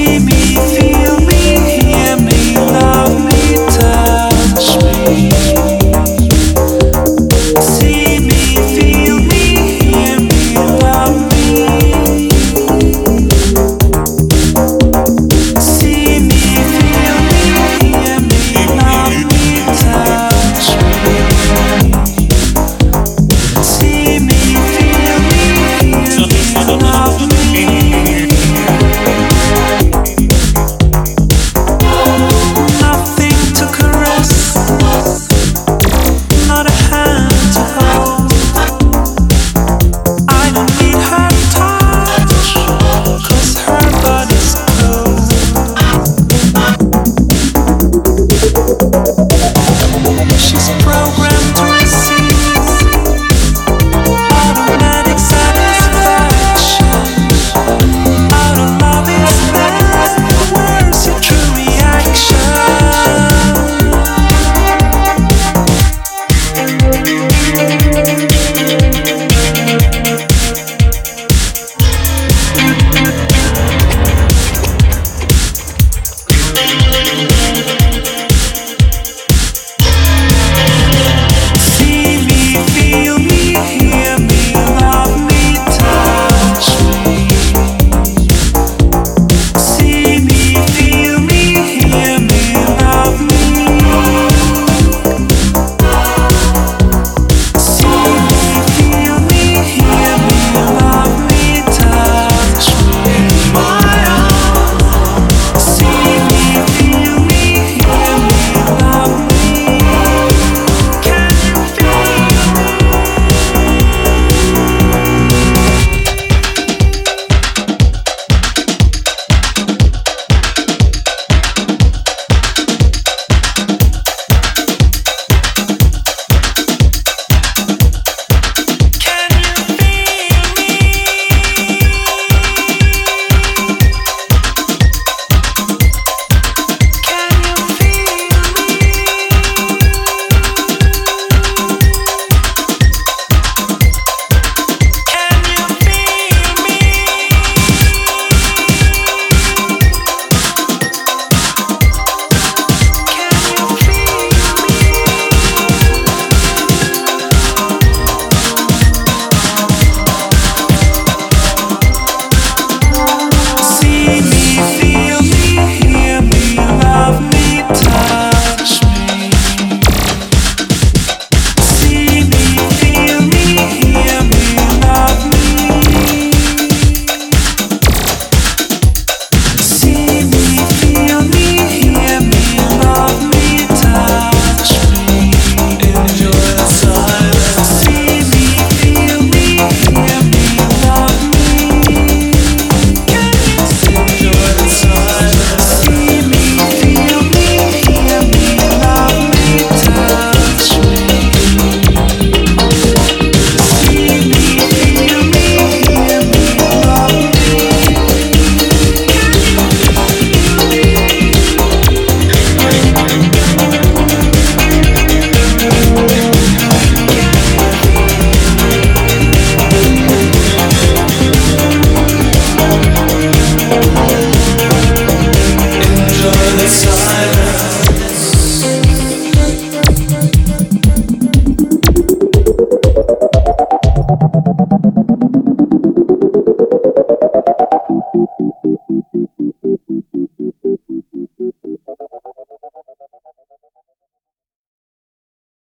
me